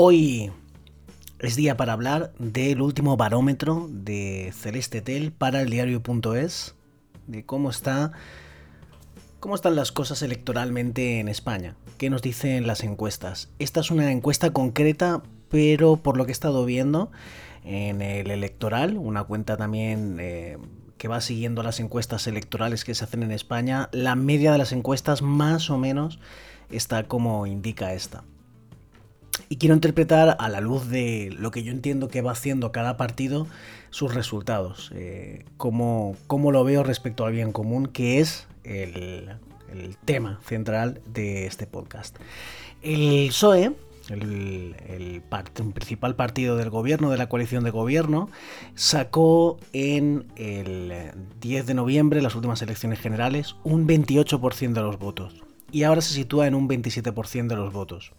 Hoy es día para hablar del último barómetro de Celeste Tel para el diario.es, de cómo está cómo están las cosas electoralmente en España, qué nos dicen las encuestas. Esta es una encuesta concreta, pero por lo que he estado viendo en el electoral, una cuenta también eh, que va siguiendo las encuestas electorales que se hacen en España, la media de las encuestas más o menos está como indica esta. Y quiero interpretar a la luz de lo que yo entiendo que va haciendo cada partido sus resultados, eh, cómo, lo veo respecto al bien común, que es el, tema central de este podcast. El PSOE, el, el, principal partido del gobierno, de la coalición de gobierno, sacó en el 10 de noviembre, las últimas elecciones generales, un 28% de los votos. Y ahora se sitúa en un 27% de los votos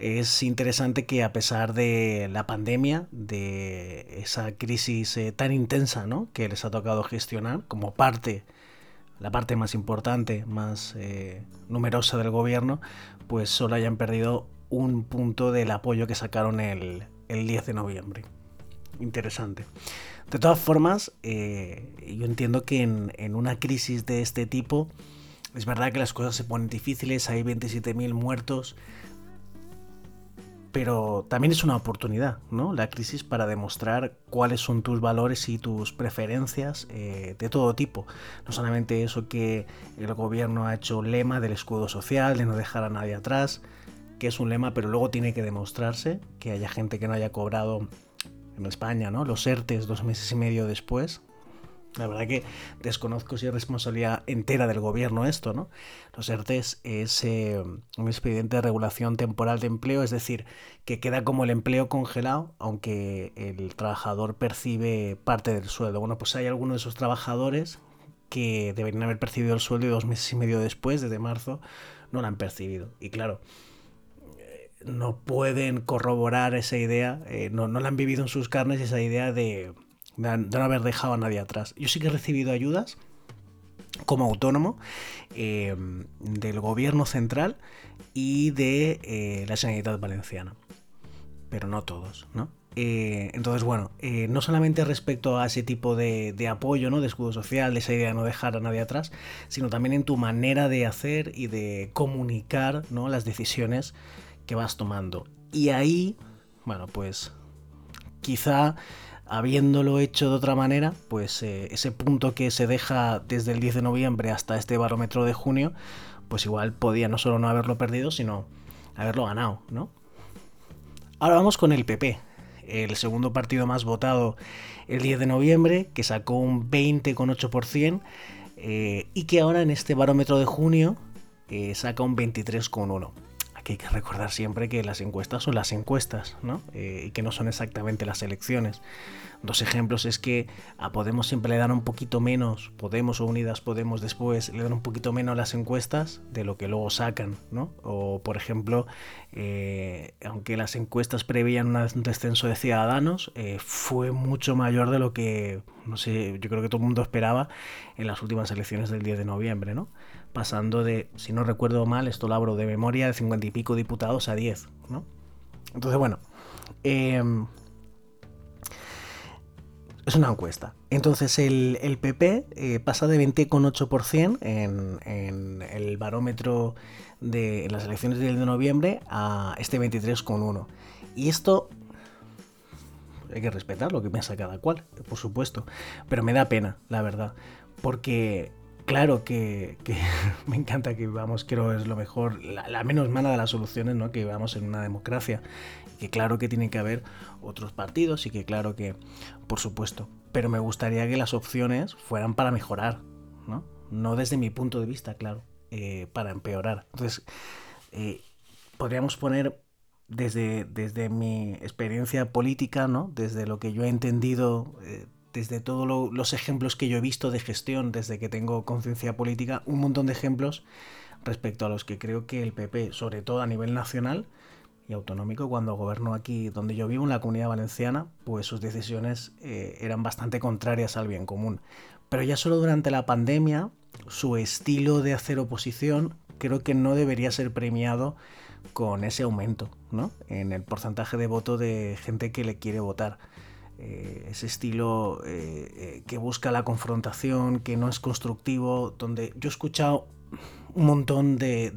es interesante que a pesar de la pandemia, de esa crisis eh, tan intensa ¿no? que les ha tocado gestionar como parte, la parte más importante, más eh, numerosa del gobierno, pues solo hayan perdido un punto del apoyo que sacaron el, 10 de noviembre. Interesante. De todas formas, eh, yo entiendo que en, en una crisis de este tipo, es verdad que las cosas se ponen difíciles, hay 27.000 muertos, pero también es una oportunidad, ¿no? La crisis para demostrar cuáles son tus valores y tus preferencias eh, de todo tipo. No solamente eso que el gobierno ha hecho lema del escudo social, de no dejar a nadie atrás, que es un lema, pero luego tiene que demostrarse que haya gente que no haya cobrado en España, ¿no? Los ERTES dos meses y medio después, la verdad que desconozco si es responsabilidad entera del gobierno esto, ¿no? Los ERTES es eh, un expediente de regulación temporal de empleo, es decir, que queda como el empleo congelado, aunque el trabajador percibe parte del sueldo. Bueno, pues hay algunos de esos trabajadores que deberían haber percibido el sueldo y dos meses y medio después, desde marzo, no lo han percibido. Y claro, eh, no pueden corroborar esa idea, eh, no, no la han vivido en sus carnes esa idea de de no haber dejado a nadie atrás. Yo sí que he recibido ayudas como autónomo eh, del gobierno central y de eh, la Generalitat Valenciana, pero no todos, ¿no? Eh, entonces, bueno, no solamente respecto a ese tipo de, apoyo, ¿no? De escudo social, de esa idea de no dejar a nadie atrás, sino también en tu manera de hacer y de comunicar, ¿no? Las decisiones que vas tomando. Y ahí, bueno, pues quizá habiéndolo hecho de otra manera, pues eh, ese punto que se deja desde el 10 de noviembre hasta este barómetro de junio, pues igual podía no solo no haberlo perdido, sino haberlo ganado, ¿no? Ahora vamos con el PP, el segundo partido más votado el 10 de noviembre, que sacó un 20,8% eh, y que ahora en este barómetro de junio eh, saca un 23,1% hay que recordar siempre que las encuestas son las encuestas, ¿no? Eh, y que no son exactamente las elecciones. Dos ejemplos es que a Podemos siempre le dan un poquito menos, Podemos o Unidas Podemos después le dan un poquito menos las encuestas de lo que luego sacan, ¿no? O por ejemplo, eh, aunque las encuestas prevían un descenso de ciudadanos, eh, fue mucho mayor de lo que, no sé, yo creo que todo el mundo esperaba en las últimas elecciones del 10 de noviembre, ¿no? Pasando de, si no recuerdo mal, esto lo abro de memoria, de 50 y pico diputados a 10, ¿no? Entonces, bueno, eh, es una encuesta. Entonces el, PP eh, pasa de 20,8% en, en el barómetro de las elecciones del de noviembre a este 23,1%. Y esto hay que respetar lo que piensa cada cual, por supuesto. Pero me da pena, la verdad. Porque claro que, me encanta que vivamos, quiero es lo mejor, la, menos mala de las soluciones, ¿no? Que vivamos en una democracia. Que claro que tiene que haber otros partidos y que claro que, por supuesto. Pero me gustaría que las opciones fueran para mejorar, ¿no? No desde mi punto de vista, claro. para empeorar. Entonces, podríamos poner desde, desde mi experiencia política, ¿no? desde lo que yo he entendido, eh, desde todos los ejemplos que yo he visto de gestión desde que tengo conciencia política, un montón de ejemplos respecto a los que creo que el PP, sobre todo a nivel nacional y autonómico, cuando gobernó aquí donde yo vivo, en la comunidad valenciana, pues sus decisiones eh, eran bastante contrarias al bien común. Pero ya solo durante la pandemia, su estilo de hacer oposición creo que no debería ser premiado con ese aumento ¿no? en el porcentaje de voto de gente que le quiere votar. Eh, ese estilo eh, eh, que busca la confrontación, que no es constructivo, donde yo he escuchado un montón de,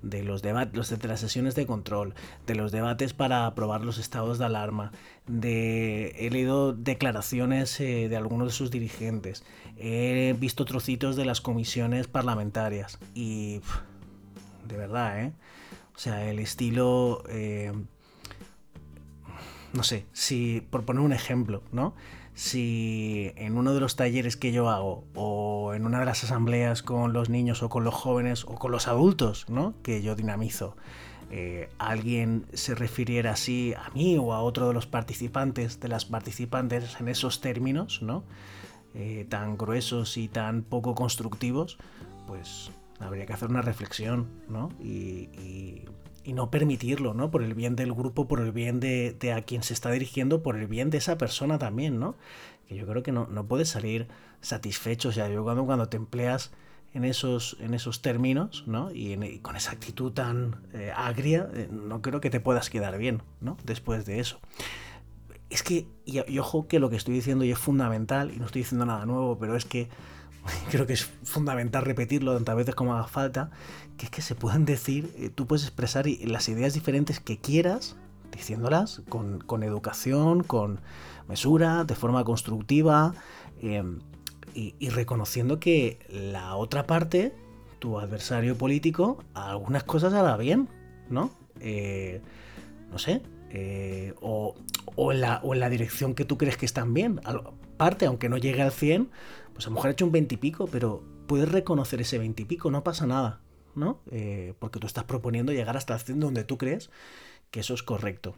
de, los debates, de las sesiones de control, de los debates para aprobar los estados de alarma, de, he leído declaraciones de algunos de sus dirigentes, he visto trocitos de las comisiones parlamentarias y de verdad, ¿eh? O sea, el estilo... no sé, si, por poner un ejemplo, ¿no? Si en uno de los talleres que yo hago, o en una de las asambleas con los niños, o con los jóvenes, o con los adultos, ¿no? Que yo dinamizo, eh, alguien se refiriera así a mí o a otro de los participantes, de las participantes en esos términos, ¿no? Eh, tan gruesos y tan poco constructivos, pues habría que hacer una reflexión, ¿no? Y, no permitirlo, ¿no? Por el bien del grupo, por el bien de, a quien se está dirigiendo, por el bien de esa persona también, ¿no? Que yo creo que no, no puedes salir satisfecho, o sea, yo cuando, cuando te empleas en esos, en esos términos, ¿no? Y, con esa actitud tan eh, agria, eh, no creo que te puedas quedar bien, ¿no? Después de eso. Es que, y ojo que lo que estoy diciendo y es fundamental, y no estoy diciendo nada nuevo, pero es que creo que es fundamental repetirlo tantas veces como haga falta, que es que se pueden decir, eh, tú puedes expresar las ideas diferentes que quieras, diciéndolas con, educación, con mesura, de forma constructiva, em, y, reconociendo que la otra parte, tu adversario político, algunas cosas hará bien, ¿no? Eh, no sé, eh, o, en la, o en la dirección que tú crees que están bien. Parte, aunque no llegue al 100, pues a lo mejor ha hecho un 20 y pico, pero puedes reconocer ese 20 y pico, no pasa nada, ¿no? Eh, porque tú estás proponiendo llegar hasta el 100 donde tú crees que eso es correcto.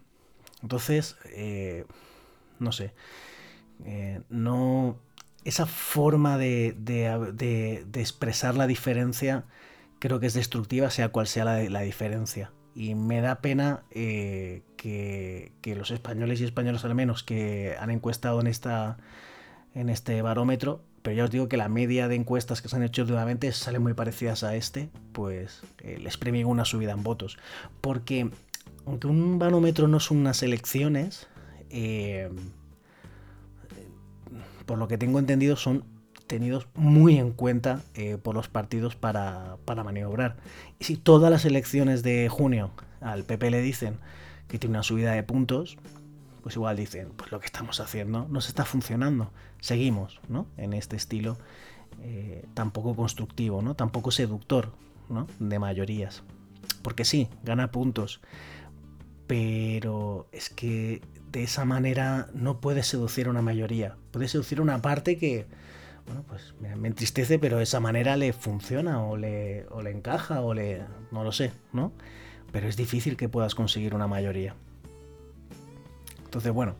Entonces, eh, no sé, eh, no... Esa forma de, expresar la diferencia creo que es destructiva, sea cual sea la, diferencia. Y me da pena que, los españoles y españoles al menos que han encuestado en, esta, en este barómetro pero ya os digo que la media de encuestas que se han hecho últimamente salen muy parecidas a este, pues eh, les premio una subida en votos. Porque aunque un barómetro no son unas elecciones, eh, por lo que tengo entendido son tenidos muy en cuenta eh, por los partidos para, para maniobrar. Y si todas las elecciones de junio al PP le dicen que tiene una subida de puntos, pues igual dicen, pues lo que estamos haciendo nos está funcionando, seguimos, ¿no? En este estilo eh, tampoco constructivo, ¿no? Tampoco seductor, ¿no? De mayorías. Porque sí, gana puntos, pero es que de esa manera no puede seducir a una mayoría, puede seducir a una parte que, bueno, pues me entristece, pero de esa manera le funciona o le, o le encaja o le... no lo sé, ¿no? Pero es difícil que puedas conseguir una mayoría. Entonces, bueno,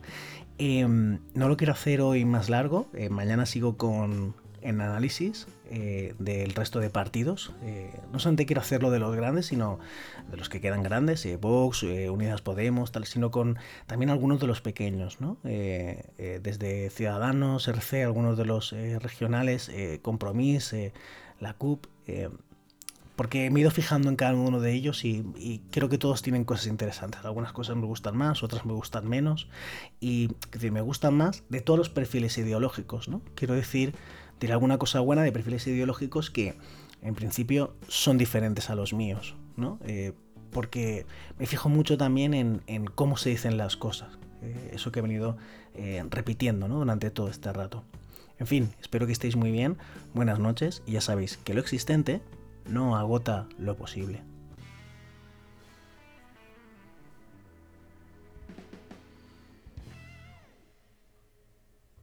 em, no lo quiero hacer hoy más largo. Eh, mañana sigo con en análisis eh, del resto de partidos. Eh, no solamente quiero hacerlo de los grandes, sino de los que quedan grandes, Vox, Unidas Podemos, tal, sino con también algunos de los pequeños, ¿no? desde Ciudadanos, RC, algunos de los regionales, Compromís, la CUP porque me he ido fijando en cada uno de ellos y, creo que todos tienen cosas interesantes. Algunas cosas me gustan más, otras me gustan menos. Y me gustan más de todos los perfiles ideológicos, ¿no? Quiero decir, diré alguna cosa buena de perfiles ideológicos que en principio son diferentes a los míos, ¿no? Eh, porque me fijo mucho también en, cómo se dicen las cosas. Eh, eso que he venido eh, repitiendo ¿no? durante todo este rato. En fin, espero que estéis muy bien. Buenas noches y ya sabéis que lo existente no agota lo posible.